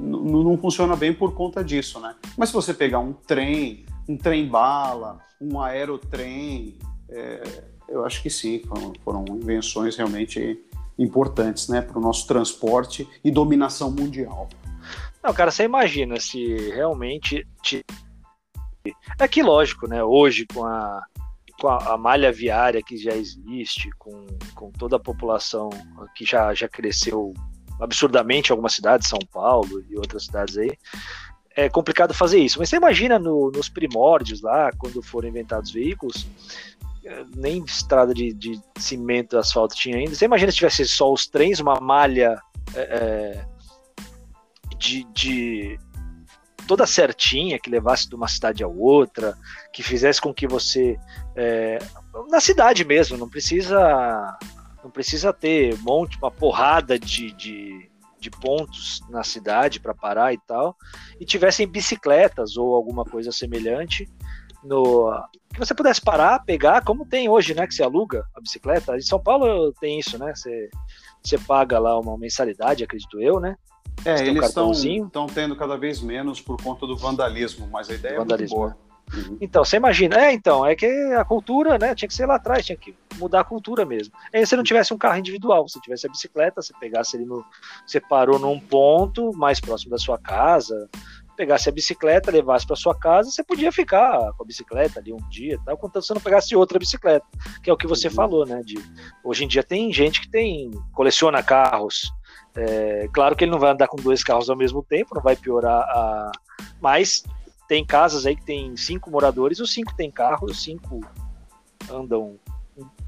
não funciona bem por conta disso, né? Mas se você pegar um trem, um trem-bala, um aerotrem, é, eu acho que sim, foram, foram invenções realmente importantes, né, para o nosso transporte e dominação mundial. Não, cara, você imagina se realmente te... é que lógico, né? Hoje com a com a, a, malha viária que já existe, com, com toda a população que já, já cresceu absurdamente algumas cidades, São Paulo e outras cidades aí, é complicado fazer isso. Mas você imagina no, nos primórdios lá, quando foram inventados veículos, é, nem estrada de, de cimento, asfalto tinha ainda. Você imagina se tivesse só os trens, uma malha é, é, de, de toda certinha, que levasse de uma cidade a outra, que fizesse com que você. É, na cidade mesmo, não precisa não precisa ter um monte, uma porrada de, de, de pontos na cidade para parar e tal, e tivessem bicicletas ou alguma coisa semelhante no que você pudesse parar, pegar, como tem hoje, né, que você aluga a bicicleta. Em São Paulo tem isso, né? Você, você paga lá uma mensalidade, acredito eu, né? É, eles estão tendo cada vez menos por conta do vandalismo, mas a ideia vandalismo. é muito boa. Uhum. Então, você imagina, é, então, é que a cultura, né, tinha que ser lá atrás, tinha que mudar a cultura mesmo. Aí se não tivesse um carro individual, se tivesse a bicicleta, você pegasse ele no, você parou num ponto mais próximo da sua casa, pegasse a bicicleta, levasse para sua casa, você podia ficar com a bicicleta ali um dia, tal, contanto você não pegasse outra bicicleta, que é o que você uhum. falou, né? De, hoje em dia tem gente que tem coleciona carros. É, claro que ele não vai andar com dois carros ao mesmo tempo, não vai piorar a. Mas tem casas aí que tem cinco moradores, os cinco têm carro, os cinco andam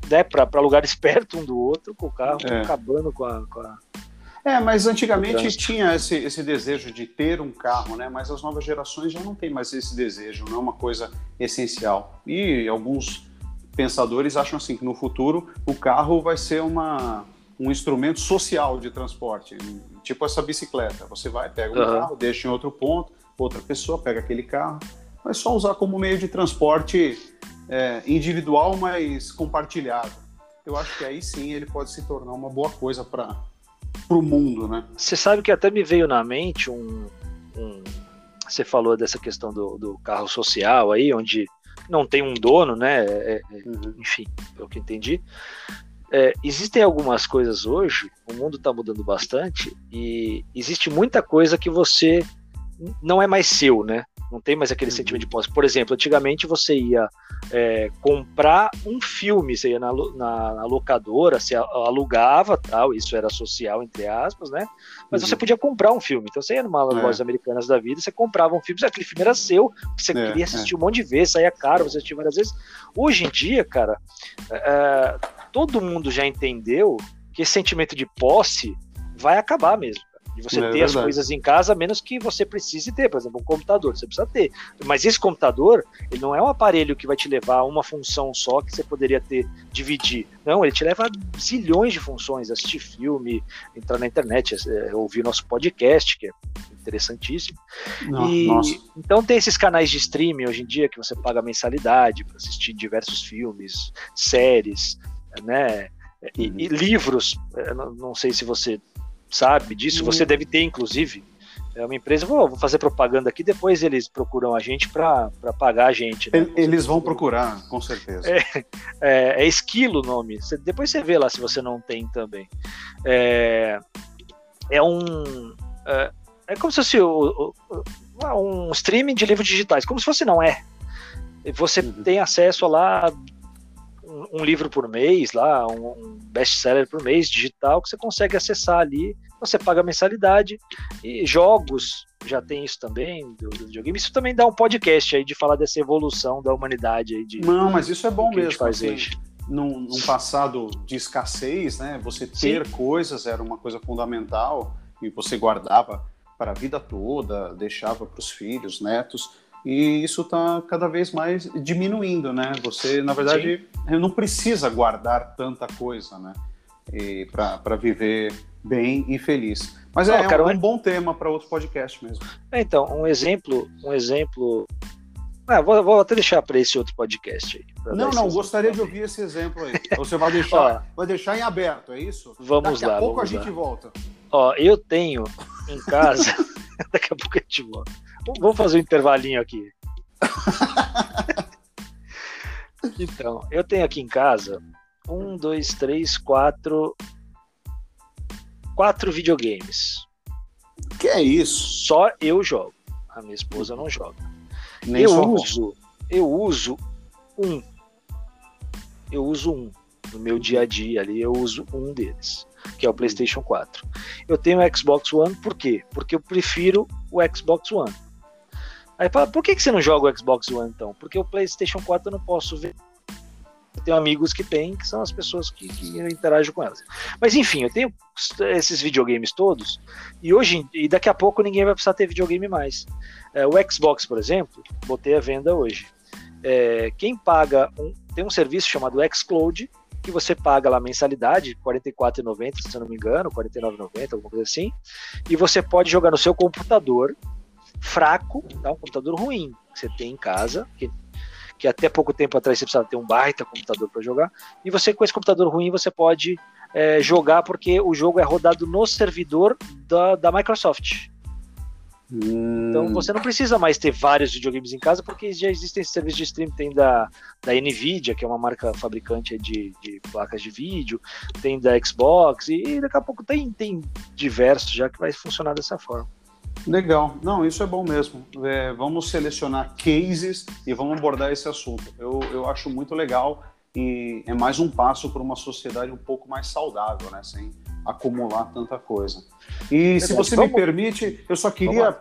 né, para lugares perto um do outro, com o carro é. acabando com a, com a é, mas antigamente tinha esse, esse desejo de ter um carro, né? Mas as novas gerações já não têm mais esse desejo, não é uma coisa essencial. E alguns pensadores acham assim que no futuro o carro vai ser uma, um instrumento social de transporte, tipo essa bicicleta. Você vai, pega um uhum. carro, deixa em outro ponto, outra pessoa pega aquele carro, vai só usar como meio de transporte é, individual, mas compartilhado. Eu acho que aí sim ele pode se tornar uma boa coisa para o mundo, né? Você sabe que até me veio na mente um, um você falou dessa questão do, do, carro social aí, onde não tem um dono, né? É, é, uhum. Enfim, pelo que entendi. É, existem algumas coisas hoje, o mundo está mudando bastante e existe muita coisa que você não é mais seu, né? Não tem mais aquele uhum. sentimento de posse. Por exemplo, antigamente você ia é, comprar um filme, você ia na, na, na, locadora, você alugava, tal, isso era social, entre aspas, né? Mas uhum. você podia comprar um filme. Então você ia numa é. loja americanas da vida, você comprava um filme, aquele filme era seu, você é, queria assistir é. um monte de vezes, saía caro, você assistia várias vezes. Hoje em dia, cara, é, todo mundo já entendeu que esse sentimento de posse vai acabar mesmo de você é, ter verdade. as coisas em casa, menos que você precise ter, por exemplo, um computador, você precisa ter. Mas esse computador, ele não é um aparelho que vai te levar a uma função só que você poderia ter, dividir. Não, ele te leva a zilhões de funções, assistir filme, entrar na internet, é, ouvir nosso podcast, que é interessantíssimo. Não, e, então tem esses canais de streaming hoje em dia que você paga mensalidade para assistir diversos filmes, séries, né? E, e uhum. livros, não, não sei se você sabe disso. Você deve ter, inclusive. É uma empresa, vou, vou fazer propaganda aqui, depois eles procuram a gente para pagar a gente. Né? Eles vão procurar, com certeza. É, é, é, Esquilo o nome. Você, depois você vê lá se você não tem também. É, é um. É, é como se fosse o, o, um streaming de livros digitais, como se fosse não é. Você uhum. tem acesso lá um, livro por mês, lá, um, best-seller por mês digital que você consegue acessar ali. Você paga mensalidade e jogos já tem isso também do, do videogame. Isso também dá um podcast aí de falar dessa evolução da humanidade aí de. Não, mas isso é bom mesmo. Faz assim, hoje. Num, num, passado de escassez, né? Você ter Sim. coisas era uma coisa fundamental e você guardava para a vida toda, deixava para os filhos, netos e isso está cada vez mais diminuindo, né? Você, na verdade, Sim. não precisa guardar tanta coisa, né? Para viver bem e feliz. Mas é, cara, um, um bom tema para outro podcast mesmo. É, então, um exemplo, um exemplo. Ah, vou, vou até deixar para esse outro podcast aí. Não, não, gostaria de ouvir esse exemplo aí. Você vai deixar, vai deixar em aberto, é isso? Vamos Daqui lá. Daqui a pouco a gente lá. volta. Ó, eu tenho em casa. Daqui a pouco a gente volta. Vamos fazer um intervalinho aqui. então, eu tenho aqui em casa um, dois, três, quatro. Quatro videogames. Que é isso? Só eu jogo. A minha esposa não joga. Nem eu uso, eu uso um. Eu uso um. No meu dia a dia ali, eu uso um deles, que é o PlayStation 4. Eu tenho o Xbox One, por quê? Porque eu prefiro o Xbox One. Aí fala, por que, que você não joga o Xbox One então? Porque o PlayStation 4 eu não posso ver. Eu tenho amigos que têm, que são as pessoas que, que interajo com elas. Mas enfim, eu tenho esses videogames todos, e hoje, e daqui a pouco ninguém vai precisar ter videogame mais. É, o Xbox, por exemplo, botei a venda hoje. É, quem paga um, tem um serviço chamado Xcloud, que você paga lá mensalidade, R$ 44,90, se eu não me engano, R$ 49,90, alguma coisa assim, e você pode jogar no seu computador fraco, tá? um computador ruim que você tem em casa, que, que até pouco tempo atrás você precisava ter um baita computador para jogar, e você com esse computador ruim você pode é, jogar porque o jogo é rodado no servidor da, da Microsoft. Hum. Então você não precisa mais ter vários videogames em casa, porque já existem serviços de streaming, tem da, da Nvidia, que é uma marca fabricante de, de placas de vídeo, tem da Xbox, e daqui a pouco tem, tem diversos já que vai funcionar dessa forma. Legal. Não, isso é bom mesmo. É, vamos selecionar cases e vamos abordar esse assunto. Eu, eu acho muito legal e é mais um passo para uma sociedade um pouco mais saudável, né? Sem acumular tanta coisa. E se você vamos... me permite, eu só queria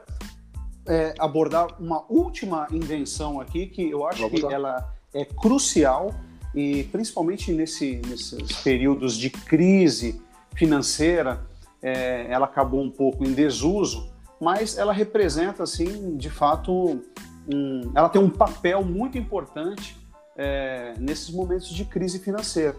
é, abordar uma última invenção aqui que eu acho que ela é crucial e principalmente nesse, nesses períodos de crise financeira, é, ela acabou um pouco em desuso, mas ela representa, assim, de fato, um, ela tem um papel muito importante é, nesses momentos de crise financeira,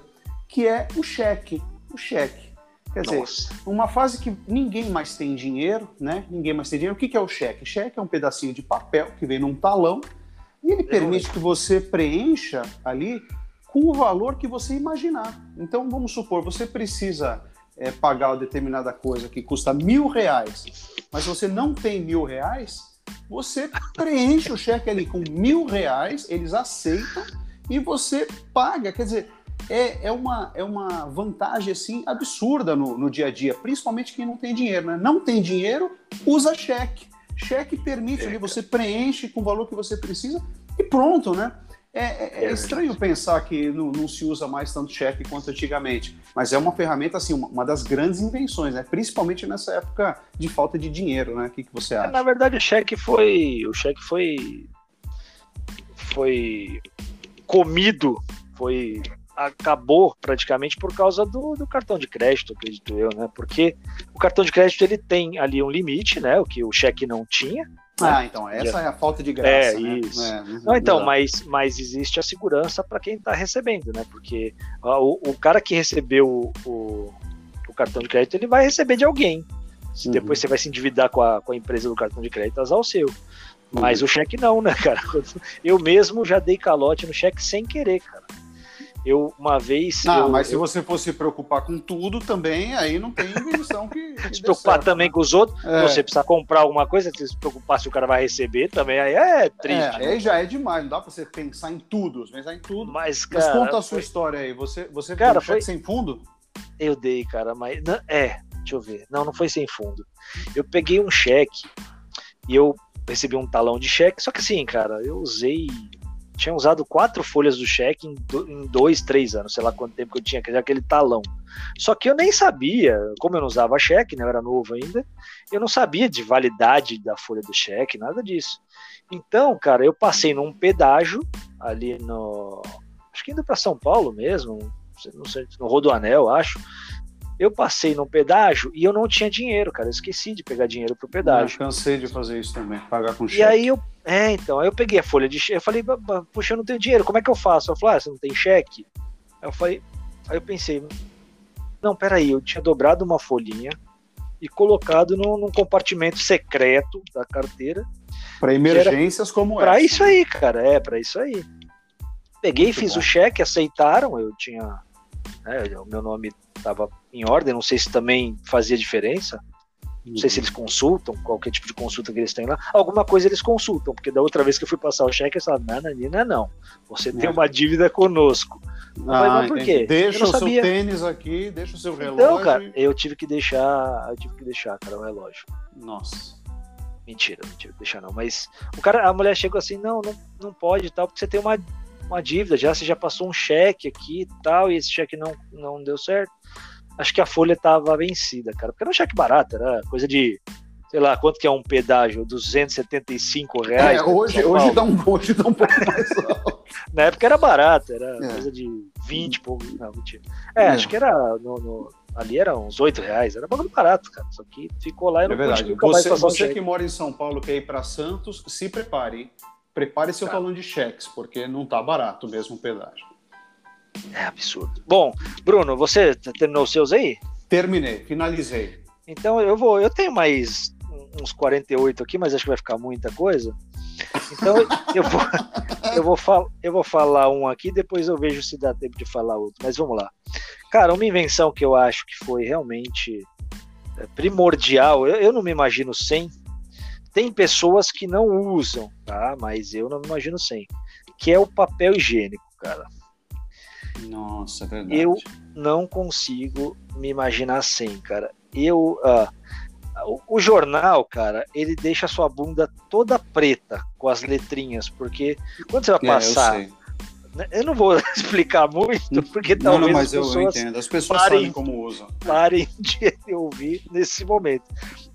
que é o cheque. O cheque. Quer Nossa. dizer, uma fase que ninguém mais tem dinheiro, né? Ninguém mais tem dinheiro. O que é o cheque? Cheque é um pedacinho de papel que vem num talão e ele permite que você preencha ali com o valor que você imaginar. Então, vamos supor, você precisa é, pagar uma determinada coisa que custa mil reais, mas você não tem mil reais, você preenche o cheque ali com mil reais, eles aceitam e você paga. Quer dizer, é, é, uma, é uma vantagem assim absurda no, no dia a dia, principalmente quem não tem dinheiro. Né? Não tem dinheiro, usa cheque. Cheque permite ali, você preenche com o valor que você precisa e pronto, né? É, é, é estranho pensar que não, não, se usa mais tanto cheque quanto antigamente, mas é uma ferramenta, assim, uma, uma, das grandes invenções, né? principalmente nessa época de falta de dinheiro, né? O que, que você acha? Na verdade, o cheque foi. O cheque foi. Foi comido, foi. Acabou praticamente por causa do, do cartão de crédito, acredito eu, né? Porque o cartão de crédito ele tem ali um limite, né? O que o cheque não tinha. Ah, então, essa é a falta de graça. É, né? isso. É, não, então, mas, mas existe a segurança para quem está recebendo, né? Porque o, o cara que recebeu o, o, cartão de crédito, ele vai receber de alguém. Se uhum. depois você vai se endividar com a, com a empresa do cartão de crédito, azar o seu. Mas uhum. o cheque não, né, cara? Eu mesmo já dei calote no cheque sem querer, cara. Eu, uma vez. Não, eu, mas se eu... você fosse se preocupar com tudo também, aí não tem invenção que. que se preocupar certo, também né? com os outros, é. você precisa comprar alguma coisa, se preocupar se o cara vai receber também, aí é triste. É, né? aí já é demais, não dá pra você pensar em tudo, pensar em tudo. Mas, cara. Mas conta a sua foi... história aí. Você, você cara, foi... sem fundo? Eu dei, cara, mas. É, deixa eu ver. Não, não foi sem fundo. Eu peguei um cheque e eu recebi um talão de cheque, só que assim, cara, eu usei tinha usado quatro folhas do cheque em, em dois, três anos, sei lá quanto tempo que eu tinha aquele talão. Só que eu nem sabia, como eu não usava cheque, né, eu era novo ainda, eu não sabia de validade da folha do cheque, nada disso. Então, cara, eu passei num pedágio ali no. Acho que indo para São Paulo mesmo, não sei, no Rodoanel, acho eu passei num pedágio e eu não tinha dinheiro, cara. Eu esqueci de pegar dinheiro pro pedágio. Eu cansei de fazer isso também, pagar com cheque. E aí eu. É, então, aí eu peguei a folha de cheque. Eu falei, puxa, eu não tenho dinheiro, como é que eu faço? Eu falei, ah, você não tem cheque? Aí eu falei, aí eu pensei, não, peraí, eu tinha dobrado uma folhinha e colocado num, num compartimento secreto da carteira. Para emergências como essa. Para isso aí, cara, é, para isso aí. Peguei, Muito fiz bom. o cheque, aceitaram, eu tinha. Né, o meu nome estava em ordem, não sei se também fazia diferença. Não sei se uhum. eles consultam, qualquer tipo de consulta que eles têm lá. Alguma coisa eles consultam, porque da outra vez que eu fui passar o cheque, eles falaram: não, Nanina, não. Você tem é. uma dívida conosco. Ah, falei, por quê? Deixa o sabia. seu tênis aqui, deixa o seu relógio. Então, cara, eu tive que deixar. Eu tive que deixar, cara, o relógio. Nossa. Mentira, mentira, deixar não. Mas o cara, a mulher chegou assim: não, não, não pode e tal, porque você tem uma, uma dívida, já você já passou um cheque aqui e tal, e esse cheque não, não deu certo acho que a folha estava vencida, cara. Porque era um cheque barato, era coisa de, sei lá, quanto que é um pedágio? 275 reais. É, hoje, hoje, dá um, hoje dá um pouco mais alto. Na época era barato, era é. coisa de 20 pouco. Não, mentira. É, é, acho que era no, no, ali era uns 8 reais, era bagulho barato, cara. Só que ficou lá e não é verdade. Você, você que mora em São Paulo, quer ir para Santos, se prepare, hein? Prepare seu tá. talão de cheques, porque não tá barato mesmo o pedágio. É absurdo. Bom, Bruno, você terminou os seus aí? Terminei, finalizei. Então eu vou, eu tenho mais uns 48 aqui, mas acho que vai ficar muita coisa. Então eu vou, eu vou, fal, eu vou falar um aqui, depois eu vejo se dá tempo de falar outro. Mas vamos lá. Cara, uma invenção que eu acho que foi realmente é, primordial, eu, eu não me imagino sem. Tem pessoas que não usam, tá? Mas eu não me imagino sem. Que é o papel higiênico, cara. Nossa, é verdade. Eu não consigo me imaginar sem, cara. Eu, uh, O, o, jornal, cara, ele deixa a sua bunda toda preta com as letrinhas, porque quando você vai passar. É, eu, né, eu, não vou explicar muito, porque não, talvez não, mas as pessoas, eu entendo. As pessoas parem, sabem como usam. Parem de ouvir nesse momento.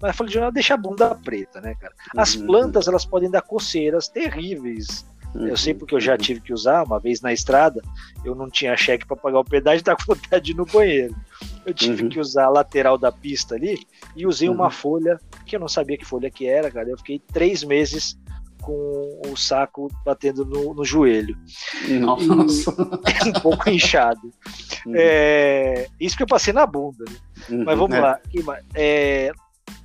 Mas a folha de jornal deixa a bunda preta, né, cara? As uhum. plantas, elas podem dar coceiras terríveis eu sei porque eu já tive que usar uma vez na estrada, eu não tinha cheque para pagar o pedágio, estava com vontade de ir no banheiro. Eu tive uhum. que usar a lateral da pista ali e usei uhum. uma folha que eu não sabia que folha que era, cara. Eu fiquei três meses com o saco batendo no, no joelho. Nossa. E, um pouco inchado. Uhum. É, isso que eu passei na bunda. Né? Mas vamos é. lá. É,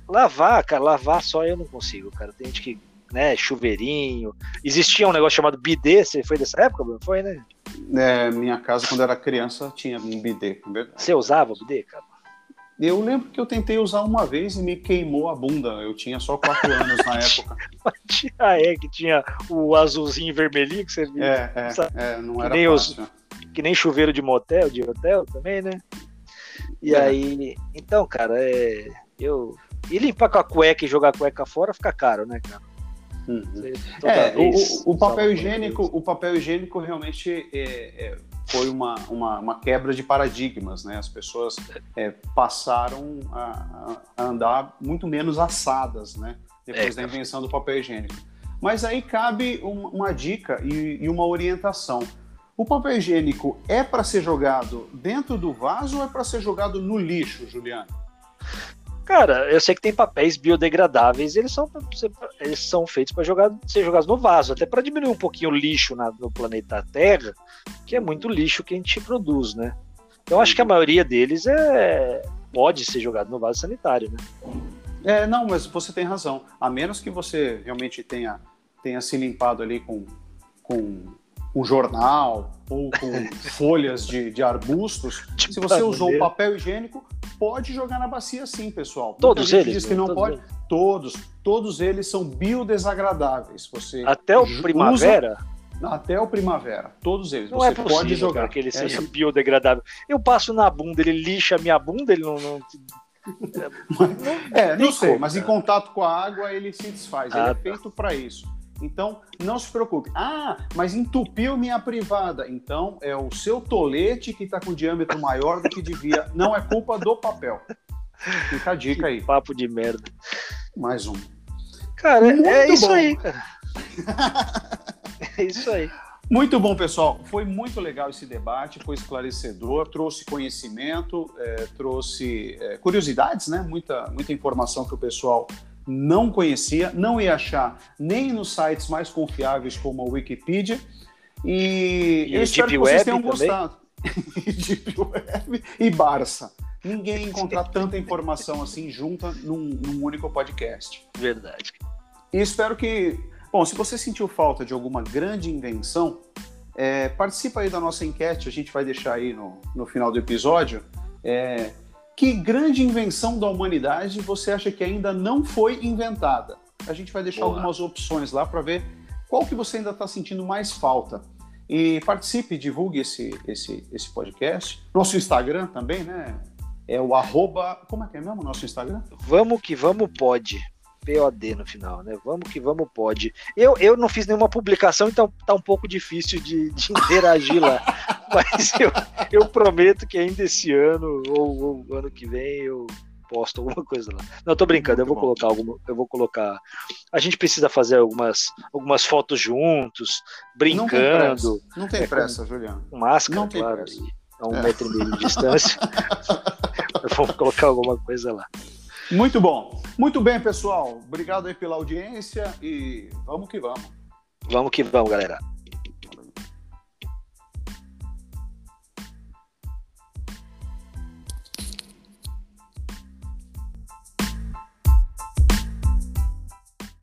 lavar, cara, lavar só eu não consigo, cara. Tem gente que né, chuveirinho. Existia um negócio chamado bidê, você foi dessa época, Bruno? Foi, né? É, minha casa, quando era criança, tinha um bidê. É você usava o bidê, cara? Eu lembro que eu tentei usar uma vez e me queimou a bunda. Eu tinha só quatro anos na época. ah, é, que tinha o azulzinho vermelhinho que você viu. É, é, é não era que fácil. Os, que nem chuveiro de motel, de hotel também, né? E é. aí, então, cara, é, eu... E limpar com a cueca e jogar a cueca fora fica caro, né, cara? Uhum. É, o, o, papel higiênico, o papel higiênico realmente é, é, foi uma, uma, uma, quebra de paradigmas, né? As pessoas é, passaram a, a, andar muito menos assadas, né? Depois é, da invenção do papel higiênico. Mas aí cabe uma, uma dica e, e uma orientação. O papel higiênico é para ser jogado dentro do vaso ou é para ser jogado no lixo, Juliano? Cara, eu sei que tem papéis biodegradáveis, eles são, eles são feitos para jogar, ser jogados no vaso, até para diminuir um pouquinho o lixo na, no planeta Terra, que é muito lixo que a gente produz, né? Então acho que a maioria deles é pode ser jogado no vaso sanitário, né? É, não, mas você tem razão. A menos que você realmente tenha, tenha se limpado ali com, com um jornal ou com folhas de, de arbustos, tipo se você usou papel higiênico, pode jogar na bacia sim, pessoal. Todos eles? Diz que não pode. Eles. Todos. Todos eles são biodesagradáveis. Você Até o primavera? Usa, até o primavera. Todos eles. Não você é possível, pode jogar. que ele é seja biodegradável. Eu passo na bunda, ele lixa a minha bunda, ele não. não... é, não sei, como, mas em contato com a água ele se desfaz. Ah, ele é tá. feito para isso. Então, não se preocupe. Ah, mas entupiu minha privada. Então, é o seu tolete que está com diâmetro maior do que devia. Não é culpa do papel. Fica a dica aí. papo de merda. Mais um. Cara, é Muito é isso bom. aí, cara. é isso aí. Muito bom, pessoal. Foi muito legal esse debate, foi esclarecedor, trouxe conhecimento, é, trouxe é, curiosidades, né? Muita, muita informação que o pessoal não conhecia, não ia achar nem nos sites mais confiáveis como a Wikipedia. E, e eu espero Deep que vocês tenham gostado. Deep Web e Barça. Ninguém encontrar tanta informação assim junta num, num único podcast. Verdade. E espero que. Bom, se você sentiu falta de alguma grande invenção, é, participa aí da nossa enquete, a gente vai deixar aí no, no final do episódio. É, que grande invenção da humanidade você acha que ainda não foi inventada? A gente vai deixar Boa. algumas opções lá para ver qual que você ainda está sentindo mais falta. E participe, divulgue esse, esse, esse podcast. Nosso Instagram também, né? É o arroba. Como é que é mesmo o nosso Instagram? Vamos que vamos, pode. POD no final, né? Vamos que vamos, pode. Eu, eu não fiz nenhuma publicação, então tá um pouco difícil de, de interagir lá. Mas eu, eu prometo que ainda esse ano ou, ou ano que vem eu posto alguma coisa lá. Não, tô brincando, eu vou colocar alguma, eu vou colocar. A gente precisa fazer algumas, algumas fotos juntos, brincando. Não tem pressa, tem pressa com, Juliano. Com máscara, não claro, a um é. metro e meio de distância. Vamos colocar alguma coisa lá. Muito bom. Muito bem, pessoal. Obrigado aí pela audiência e vamos que vamos. Vamos que vamos, galera.